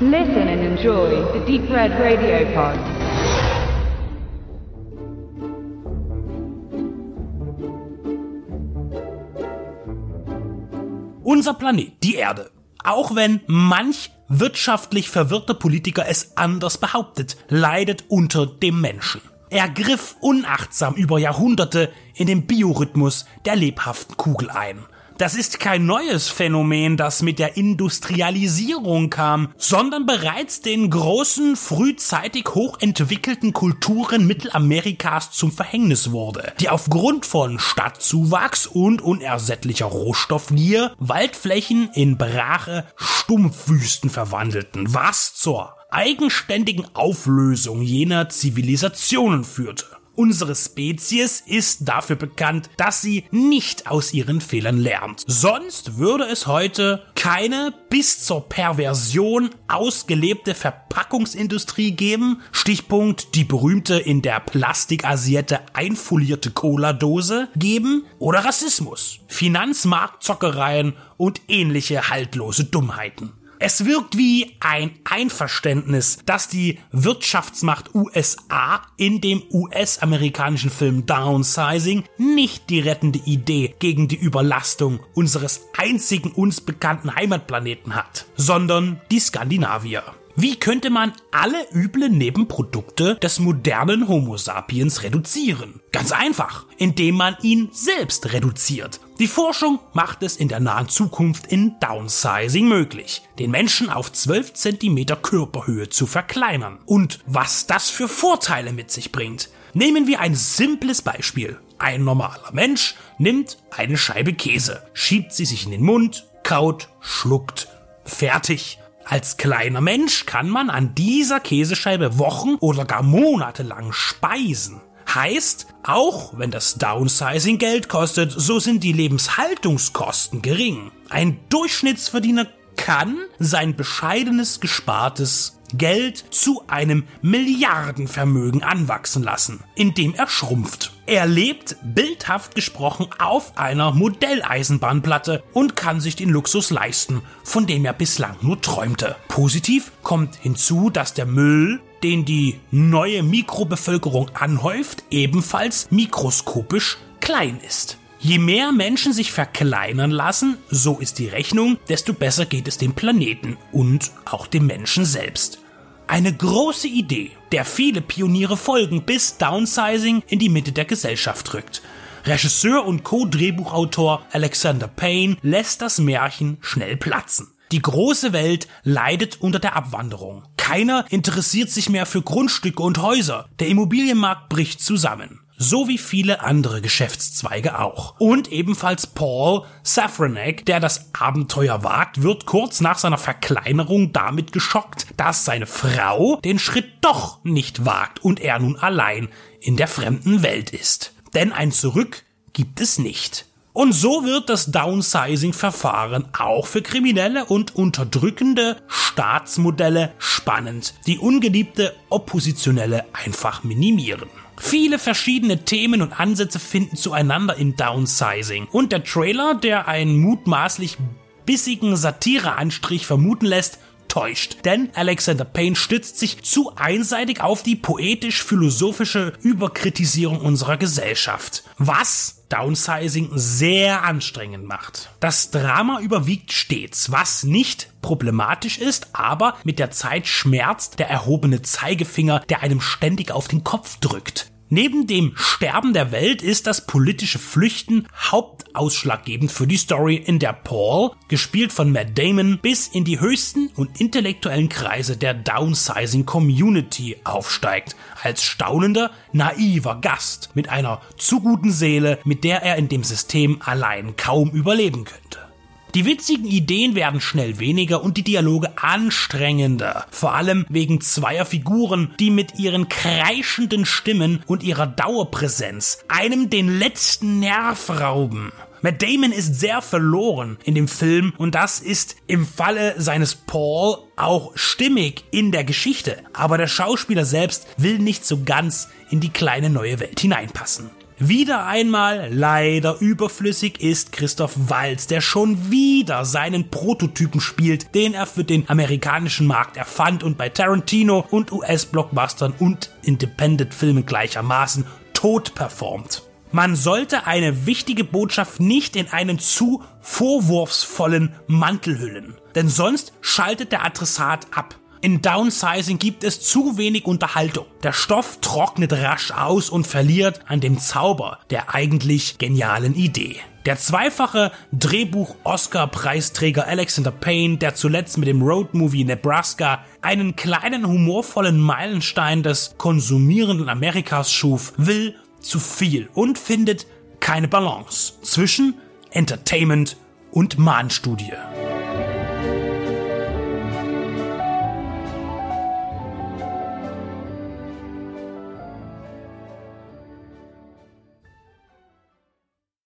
Listen and enjoy the Deep Red Radio Pod. Unser Planet, die Erde. Auch wenn manch wirtschaftlich verwirrter Politiker es anders behauptet, leidet unter dem Menschen. Er griff unachtsam über Jahrhunderte in den Biorhythmus der lebhaften Kugel ein. Das ist kein neues Phänomen, das mit der Industrialisierung kam, sondern bereits den großen, frühzeitig hochentwickelten Kulturen Mittelamerikas zum Verhängnis wurde, die aufgrund von Stadtzuwachs und unersättlicher Rohstoffgier Waldflächen in brache Stumpfwüsten verwandelten, was zur eigenständigen Auflösung jener Zivilisationen führte. Unsere Spezies ist dafür bekannt, dass sie nicht aus ihren Fehlern lernt. Sonst würde es heute keine bis zur Perversion ausgelebte Verpackungsindustrie geben. Stichpunkt die berühmte in der Plastikasiette einfolierte Cola-Dose geben oder Rassismus, Finanzmarktzockereien und ähnliche haltlose Dummheiten. Es wirkt wie ein Einverständnis, dass die Wirtschaftsmacht USA in dem US-amerikanischen Film Downsizing nicht die rettende Idee gegen die Überlastung unseres einzigen uns bekannten Heimatplaneten hat, sondern die Skandinavier. Wie könnte man alle üblen Nebenprodukte des modernen Homo sapiens reduzieren? Ganz einfach, indem man ihn selbst reduziert. Die Forschung macht es in der nahen Zukunft in Downsizing möglich, den Menschen auf 12 cm Körperhöhe zu verkleinern. Und was das für Vorteile mit sich bringt. Nehmen wir ein simples Beispiel. Ein normaler Mensch nimmt eine Scheibe Käse, schiebt sie sich in den Mund, kaut, schluckt. Fertig. Als kleiner Mensch kann man an dieser Käsescheibe Wochen oder gar Monate lang speisen. Heißt, auch wenn das Downsizing Geld kostet, so sind die Lebenshaltungskosten gering. Ein Durchschnittsverdiener kann sein bescheidenes gespartes Geld zu einem Milliardenvermögen anwachsen lassen, indem er schrumpft. Er lebt, bildhaft gesprochen, auf einer Modelleisenbahnplatte und kann sich den Luxus leisten, von dem er bislang nur träumte. Positiv kommt hinzu, dass der Müll, den die neue Mikrobevölkerung anhäuft, ebenfalls mikroskopisch klein ist. Je mehr Menschen sich verkleinern lassen, so ist die Rechnung, desto besser geht es dem Planeten und auch dem Menschen selbst. Eine große Idee, der viele Pioniere folgen, bis Downsizing in die Mitte der Gesellschaft rückt. Regisseur und Co-Drehbuchautor Alexander Payne lässt das Märchen schnell platzen. Die große Welt leidet unter der Abwanderung. Keiner interessiert sich mehr für Grundstücke und Häuser. Der Immobilienmarkt bricht zusammen so wie viele andere Geschäftszweige auch. Und ebenfalls Paul Safranek, der das Abenteuer wagt, wird kurz nach seiner Verkleinerung damit geschockt, dass seine Frau den Schritt doch nicht wagt und er nun allein in der fremden Welt ist. Denn ein Zurück gibt es nicht. Und so wird das Downsizing-Verfahren auch für kriminelle und unterdrückende Staatsmodelle spannend, die ungeliebte Oppositionelle einfach minimieren. Viele verschiedene Themen und Ansätze finden zueinander in Downsizing. Und der Trailer, der einen mutmaßlich bissigen Satireanstrich vermuten lässt, täuscht. Denn Alexander Payne stützt sich zu einseitig auf die poetisch-philosophische Überkritisierung unserer Gesellschaft. Was Downsizing sehr anstrengend macht. Das Drama überwiegt stets, was nicht problematisch ist, aber mit der Zeit schmerzt der erhobene Zeigefinger, der einem ständig auf den Kopf drückt. Neben dem Sterben der Welt ist das politische Flüchten hauptausschlaggebend für die Story, in der Paul, gespielt von Matt Damon, bis in die höchsten und intellektuellen Kreise der Downsizing Community aufsteigt, als staunender, naiver Gast mit einer zu guten Seele, mit der er in dem System allein kaum überleben könnte. Die witzigen Ideen werden schnell weniger und die Dialoge anstrengender. Vor allem wegen zweier Figuren, die mit ihren kreischenden Stimmen und ihrer Dauerpräsenz einem den letzten Nerv rauben. Matt Damon ist sehr verloren in dem Film und das ist im Falle seines Paul auch stimmig in der Geschichte. Aber der Schauspieler selbst will nicht so ganz in die kleine neue Welt hineinpassen. Wieder einmal leider überflüssig ist Christoph Waltz, der schon wieder seinen Prototypen spielt, den er für den amerikanischen Markt erfand und bei Tarantino und US-Blockbustern und Independent-Filmen gleichermaßen tot performt. Man sollte eine wichtige Botschaft nicht in einen zu vorwurfsvollen Mantel hüllen, denn sonst schaltet der Adressat ab. In Downsizing gibt es zu wenig Unterhaltung. Der Stoff trocknet rasch aus und verliert an dem Zauber der eigentlich genialen Idee. Der zweifache Drehbuch-Oscar-Preisträger Alexander Payne, der zuletzt mit dem Roadmovie Nebraska einen kleinen humorvollen Meilenstein des konsumierenden Amerikas schuf, will zu viel und findet keine Balance zwischen Entertainment und Mahnstudie.